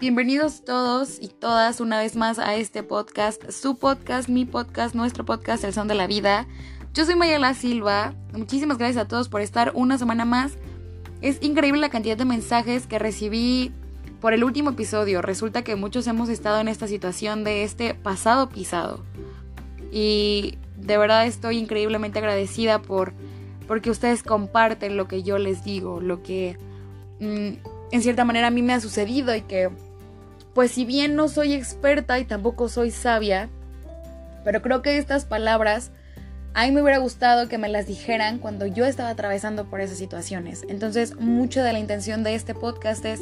Bienvenidos todos y todas una vez más a este podcast, su podcast, mi podcast, nuestro podcast, El Son de la Vida. Yo soy Mayela Silva. Muchísimas gracias a todos por estar una semana más. Es increíble la cantidad de mensajes que recibí por el último episodio. Resulta que muchos hemos estado en esta situación de este pasado pisado. Y de verdad estoy increíblemente agradecida por porque ustedes comparten lo que yo les digo, lo que mm, en cierta manera a mí me ha sucedido y que pues si bien no soy experta y tampoco soy sabia, pero creo que estas palabras a mí me hubiera gustado que me las dijeran cuando yo estaba atravesando por esas situaciones. Entonces, mucho de la intención de este podcast es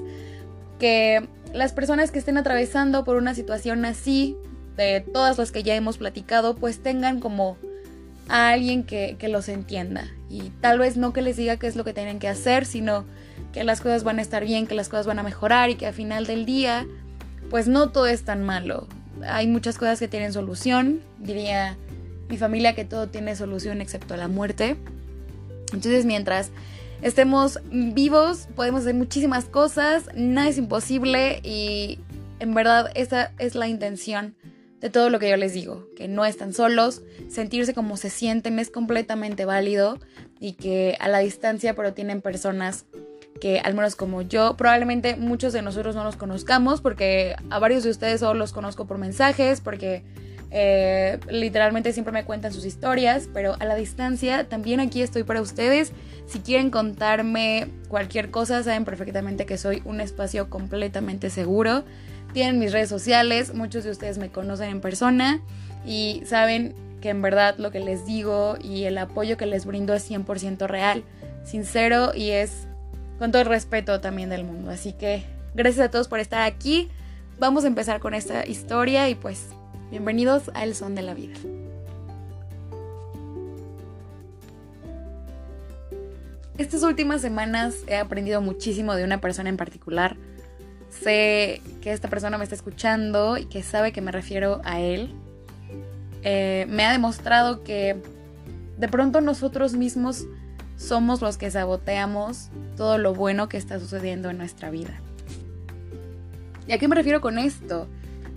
que las personas que estén atravesando por una situación así, de todas las que ya hemos platicado, pues tengan como a alguien que, que los entienda. Y tal vez no que les diga qué es lo que tienen que hacer, sino que las cosas van a estar bien, que las cosas van a mejorar y que al final del día pues no todo es tan malo. Hay muchas cosas que tienen solución. Diría mi familia que todo tiene solución excepto la muerte. Entonces mientras estemos vivos podemos hacer muchísimas cosas, nada es imposible y en verdad esa es la intención de todo lo que yo les digo, que no están solos, sentirse como se sienten es completamente válido y que a la distancia pero tienen personas que al menos como yo, probablemente muchos de nosotros no los conozcamos porque a varios de ustedes solo los conozco por mensajes, porque eh, literalmente siempre me cuentan sus historias, pero a la distancia también aquí estoy para ustedes. Si quieren contarme cualquier cosa, saben perfectamente que soy un espacio completamente seguro. Tienen mis redes sociales, muchos de ustedes me conocen en persona y saben que en verdad lo que les digo y el apoyo que les brindo es 100% real, sincero y es con todo el respeto también del mundo. Así que gracias a todos por estar aquí. Vamos a empezar con esta historia y pues bienvenidos a El Son de la Vida. Estas últimas semanas he aprendido muchísimo de una persona en particular. Sé que esta persona me está escuchando y que sabe que me refiero a él. Eh, me ha demostrado que de pronto nosotros mismos somos los que saboteamos todo lo bueno que está sucediendo en nuestra vida. ¿Y a qué me refiero con esto?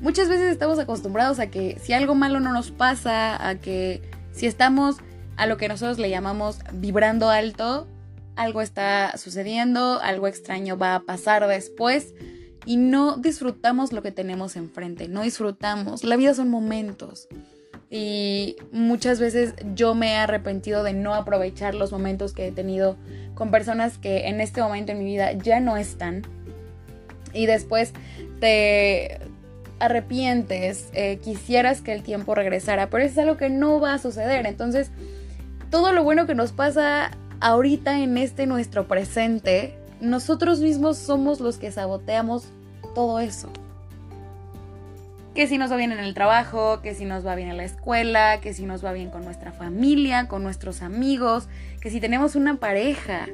Muchas veces estamos acostumbrados a que si algo malo no nos pasa, a que si estamos a lo que nosotros le llamamos vibrando alto, algo está sucediendo, algo extraño va a pasar después y no disfrutamos lo que tenemos enfrente, no disfrutamos. La vida son momentos y muchas veces yo me he arrepentido de no aprovechar los momentos que he tenido con personas que en este momento en mi vida ya no están y después te arrepientes, eh, quisieras que el tiempo regresara, pero eso es algo que no va a suceder. Entonces, todo lo bueno que nos pasa ahorita en este nuestro presente, nosotros mismos somos los que saboteamos todo eso que si nos va bien en el trabajo, que si nos va bien en la escuela, que si nos va bien con nuestra familia, con nuestros amigos, que si tenemos una pareja.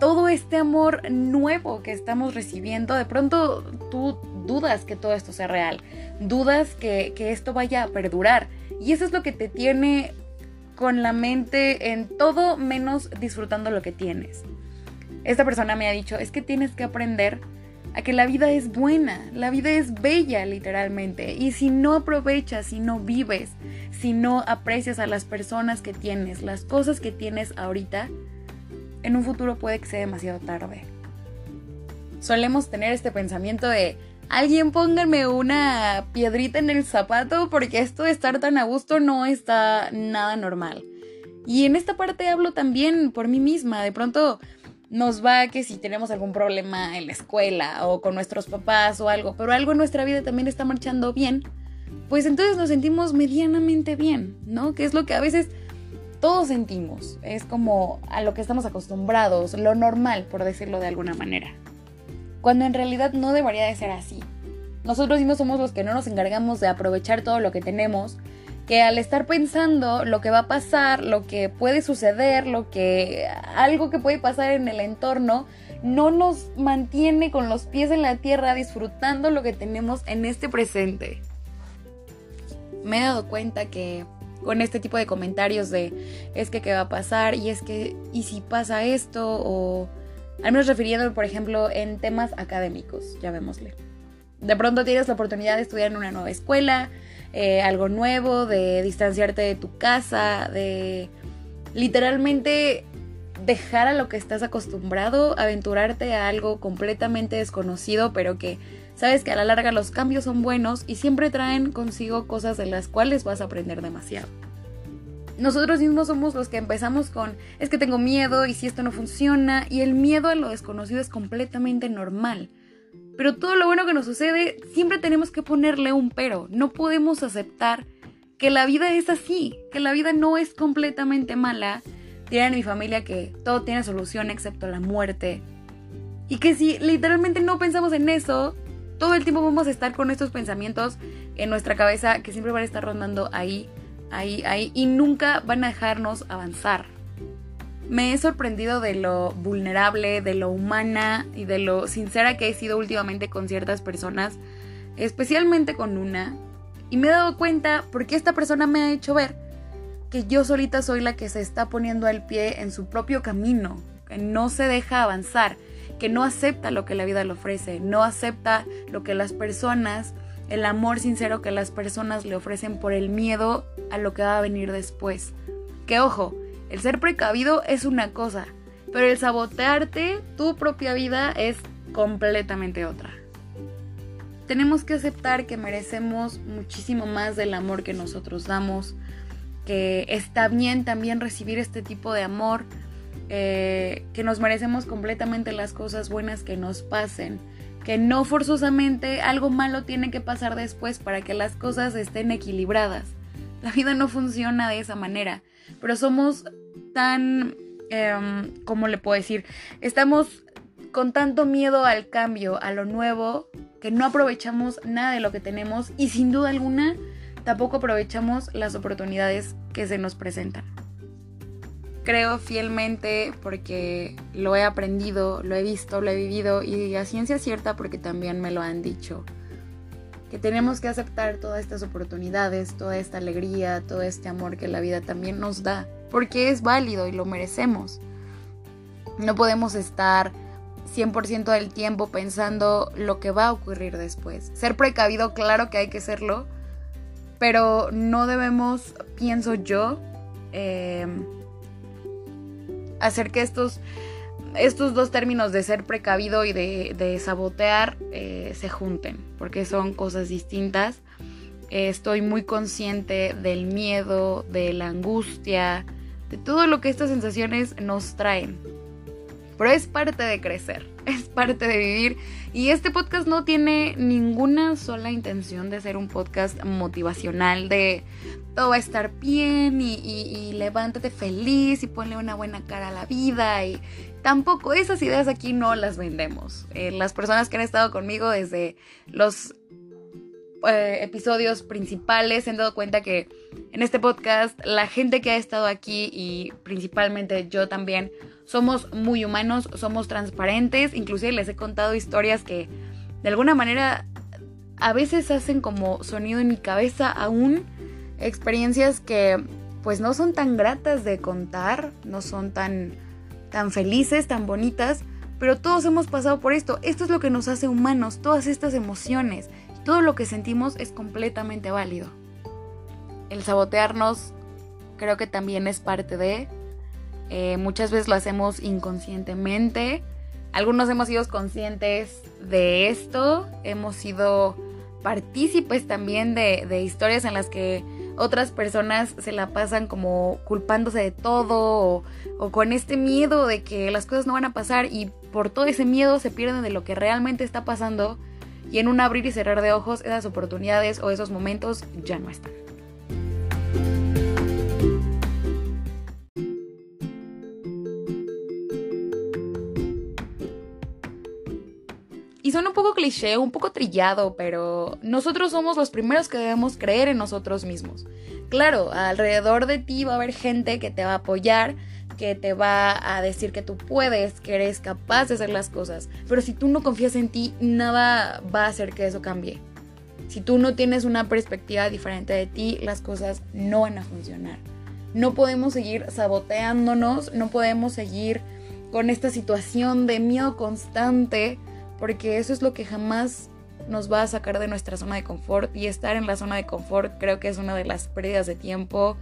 Todo este amor nuevo que estamos recibiendo, de pronto tú dudas que todo esto sea real, dudas que, que esto vaya a perdurar. Y eso es lo que te tiene con la mente en todo menos disfrutando lo que tienes. Esta persona me ha dicho, es que tienes que aprender a que la vida es buena, la vida es bella literalmente. Y si no aprovechas, si no vives, si no aprecias a las personas que tienes, las cosas que tienes ahorita, en un futuro puede que sea demasiado tarde. Solemos tener este pensamiento de, alguien pónganme una piedrita en el zapato porque esto de estar tan a gusto no está nada normal. Y en esta parte hablo también por mí misma, de pronto nos va que si tenemos algún problema en la escuela o con nuestros papás o algo, pero algo en nuestra vida también está marchando bien, pues entonces nos sentimos medianamente bien, ¿no? Que es lo que a veces todos sentimos, es como a lo que estamos acostumbrados, lo normal, por decirlo de alguna manera. Cuando en realidad no debería de ser así. Nosotros mismos somos los que no nos encargamos de aprovechar todo lo que tenemos que al estar pensando lo que va a pasar, lo que puede suceder, lo que algo que puede pasar en el entorno, no nos mantiene con los pies en la tierra disfrutando lo que tenemos en este presente. Me he dado cuenta que con este tipo de comentarios de es que qué va a pasar y es que y si pasa esto o al menos refiriéndome por ejemplo en temas académicos, ya vémosle. De pronto tienes la oportunidad de estudiar en una nueva escuela, eh, algo nuevo, de distanciarte de tu casa, de literalmente dejar a lo que estás acostumbrado, aventurarte a algo completamente desconocido, pero que sabes que a la larga los cambios son buenos y siempre traen consigo cosas de las cuales vas a aprender demasiado. Nosotros mismos somos los que empezamos con es que tengo miedo y si esto no funciona y el miedo a lo desconocido es completamente normal. Pero todo lo bueno que nos sucede siempre tenemos que ponerle un pero. No podemos aceptar que la vida es así, que la vida no es completamente mala. Tienen en mi familia que todo tiene solución excepto la muerte. Y que si literalmente no pensamos en eso, todo el tiempo vamos a estar con estos pensamientos en nuestra cabeza que siempre van a estar rondando ahí ahí, ahí, y nunca van a dejarnos avanzar. Me he sorprendido de lo vulnerable, de lo humana y de lo sincera que he sido últimamente con ciertas personas, especialmente con una, y me he dado cuenta porque esta persona me ha hecho ver que yo solita soy la que se está poniendo el pie en su propio camino, que no se deja avanzar, que no acepta lo que la vida le ofrece, no acepta lo que las personas el amor sincero que las personas le ofrecen por el miedo a lo que va a venir después. Que ojo, el ser precavido es una cosa, pero el sabotearte tu propia vida es completamente otra. Tenemos que aceptar que merecemos muchísimo más del amor que nosotros damos, que está bien también recibir este tipo de amor, eh, que nos merecemos completamente las cosas buenas que nos pasen que no forzosamente algo malo tiene que pasar después para que las cosas estén equilibradas. La vida no funciona de esa manera, pero somos tan, eh, ¿cómo le puedo decir? Estamos con tanto miedo al cambio, a lo nuevo, que no aprovechamos nada de lo que tenemos y sin duda alguna tampoco aprovechamos las oportunidades que se nos presentan creo fielmente porque lo he aprendido, lo he visto, lo he vivido y a ciencia cierta porque también me lo han dicho. Que tenemos que aceptar todas estas oportunidades, toda esta alegría, todo este amor que la vida también nos da, porque es válido y lo merecemos. No podemos estar 100% del tiempo pensando lo que va a ocurrir después. Ser precavido, claro que hay que serlo, pero no debemos, pienso yo, eh, hacer que estos, estos dos términos de ser precavido y de, sabotear eh, se junten, porque son cosas distintas. Estoy muy consciente del miedo, de la angustia, de todo lo que estas sensaciones nos traen. Pero es parte de crecer, es parte de vivir. Y este podcast no tiene ninguna sola intención de ser un podcast motivacional, de todo va a estar bien y, levántate feliz y ponle una buena cara a la vida. Y tampoco esas ideas aquí no las vendemos. Eh, las personas que han estado conmigo desde los eh, episodios principales. Se han dado cuenta que en este podcast la gente que ha estado aquí y principalmente yo también somos muy humanos, somos transparentes, inclusive les he contado historias que de alguna manera a veces hacen como sonido en mi cabeza aún. Experiencias que pues no son tan gratas de contar, no son tan tan felices, tan bonitas, pero todos hemos pasado por esto. Esto es lo que nos hace humanos, todas estas emociones, todo lo que sentimos es completamente válido. El sabotearnos creo que también es parte de eh, muchas veces lo hacemos inconscientemente. Algunos hemos sido conscientes de esto. Hemos sido partícipes también de, historias en las que otras personas se la pasan como culpándose de todo o, con este miedo de que las cosas no van a pasar y por todo ese miedo se pierden de lo que realmente está pasando y en un abrir y cerrar de ojos esas oportunidades o esos momentos ya no están. Y suena un poco cliché, un poco trillado, pero nosotros somos los primeros que debemos creer en nosotros mismos. Claro, alrededor de ti va a haber gente que te va a apoyar, que te va a decir que tú puedes, que eres capaz de hacer las cosas. Pero si tú no confías en ti, nada va a hacer que eso cambie. Si tú no tienes una perspectiva diferente de ti, las cosas no van a funcionar. No podemos seguir saboteándonos, no podemos seguir con esta situación de miedo constante porque eso es lo que jamás nos va a sacar de nuestra zona de confort y estar en la zona de confort creo que es una de las pérdidas de tiempo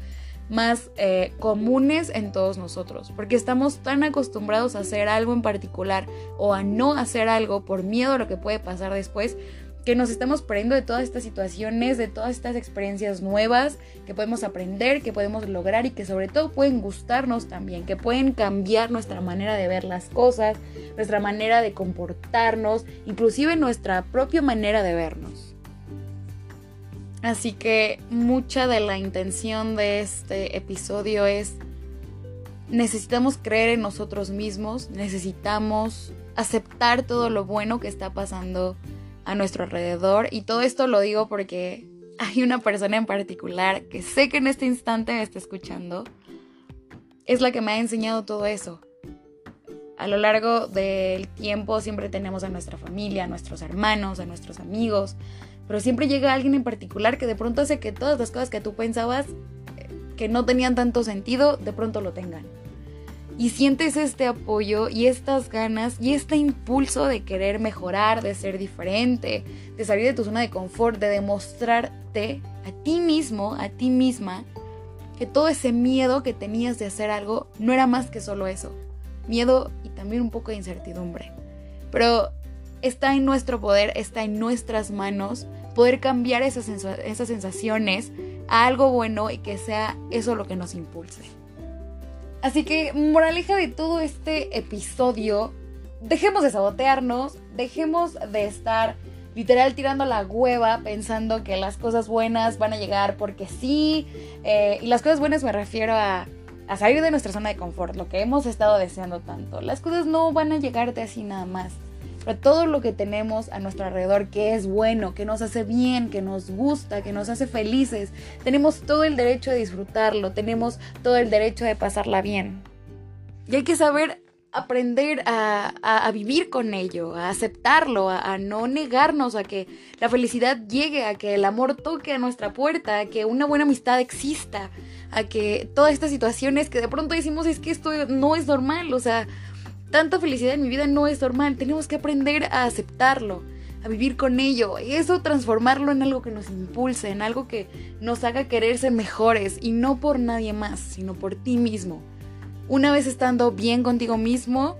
más eh, comunes en todos nosotros, porque estamos tan acostumbrados a hacer algo en particular o a no hacer algo por miedo a lo que puede pasar después, que nos estamos perdiendo de todas estas situaciones, de todas estas experiencias nuevas que podemos aprender, que podemos lograr y que sobre todo pueden gustarnos también, que pueden cambiar nuestra manera de ver las cosas, nuestra manera de comportarnos, inclusive nuestra propia manera de vernos. Así que mucha de la intención de este episodio es necesitamos creer en nosotros mismos, necesitamos aceptar todo lo bueno que está pasando a nuestro alrededor. Y todo esto lo digo porque hay una persona en particular que sé que en este instante me está escuchando. Es la que me ha enseñado todo eso. A lo largo del tiempo siempre tenemos a nuestra familia, a nuestros hermanos, a nuestros amigos, pero siempre llega alguien en particular que de pronto hace que todas las cosas que tú pensabas eh, que no tenían tanto sentido, de pronto lo tengan y sientes este apoyo y estas ganas y este impulso de querer mejorar, de ser diferente, de salir de tu zona de confort, de demostrarte a ti mismo, a ti misma, que todo ese miedo que tenías de hacer algo no era más que solo eso. Miedo y también un poco de incertidumbre. Pero está en nuestro poder, está en nuestras manos poder cambiar esas, esas sensaciones a algo bueno y que sea eso lo que nos impulse. Así que, moraleja de todo este episodio, dejemos de sabotearnos, dejemos de estar literal tirando la hueva pensando que las cosas buenas van a llegar porque sí. Eh, y las cosas buenas me refiero a, salir de nuestra zona de confort, lo que hemos estado deseando tanto. Las cosas no van a llegarte así nada más pero todo lo que tenemos a nuestro alrededor que es bueno, que nos hace bien, que nos gusta, que nos hace felices, tenemos todo el derecho de disfrutarlo, tenemos todo el derecho de pasarla bien. Y hay que saber aprender a, vivir con ello, a aceptarlo, a, a, no negarnos a que la felicidad llegue, a que el amor toque a nuestra puerta, a que una buena amistad exista, a que todas estas situaciones que de pronto decimos es que esto no es normal, o sea, tanta felicidad en mi vida no es normal. Tenemos que aprender a aceptarlo, a vivir con ello. Eso transformarlo en algo que nos impulse, en algo que nos haga querer ser mejores. Y no por nadie más, sino por ti mismo. Una vez estando bien contigo mismo,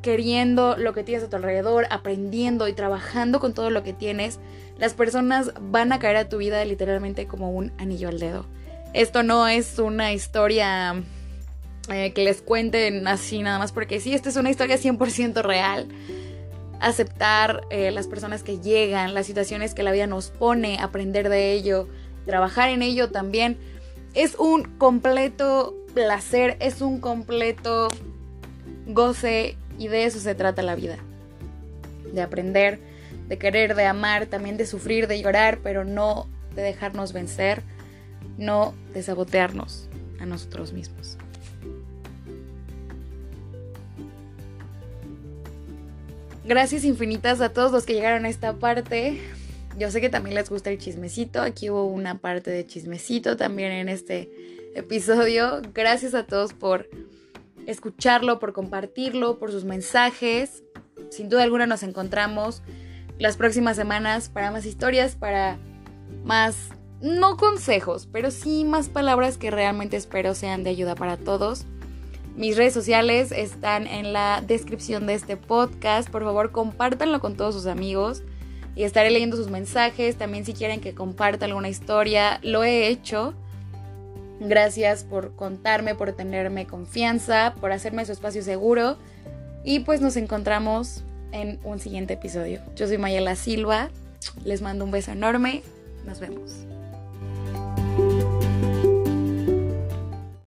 queriendo lo que tienes a tu alrededor, aprendiendo y trabajando con todo lo que tienes, las personas van a caer a tu vida literalmente como un anillo al dedo. Esto no es una historia eh, que les cuenten así nada más, porque sí, esta es una historia 100% real. Aceptar eh, las personas que llegan, las situaciones que la vida nos pone, aprender de ello, trabajar en ello también. Es un completo placer, es un completo goce y de eso se trata la vida. De aprender, de querer, de amar, también de sufrir, de llorar, pero no de dejarnos vencer, no de sabotearnos a nosotros mismos. Gracias infinitas a todos los que llegaron a esta parte. Yo sé que también les gusta el chismecito. Aquí hubo una parte de chismecito también en este episodio. Gracias a todos por escucharlo, por compartirlo, por sus mensajes. Sin duda alguna nos encontramos las próximas semanas para más historias, para más, no consejos, pero sí más palabras que realmente espero sean de ayuda para todos. Mis redes sociales están en la descripción de este podcast. Por favor, compártanlo con todos sus amigos y estaré leyendo sus mensajes. También si quieren que comparta alguna historia, lo he hecho. Gracias por contarme, por tenerme confianza, por hacerme su espacio seguro. Y pues nos encontramos en un siguiente episodio. Yo soy Mayela Silva. Les mando un beso enorme. Nos vemos.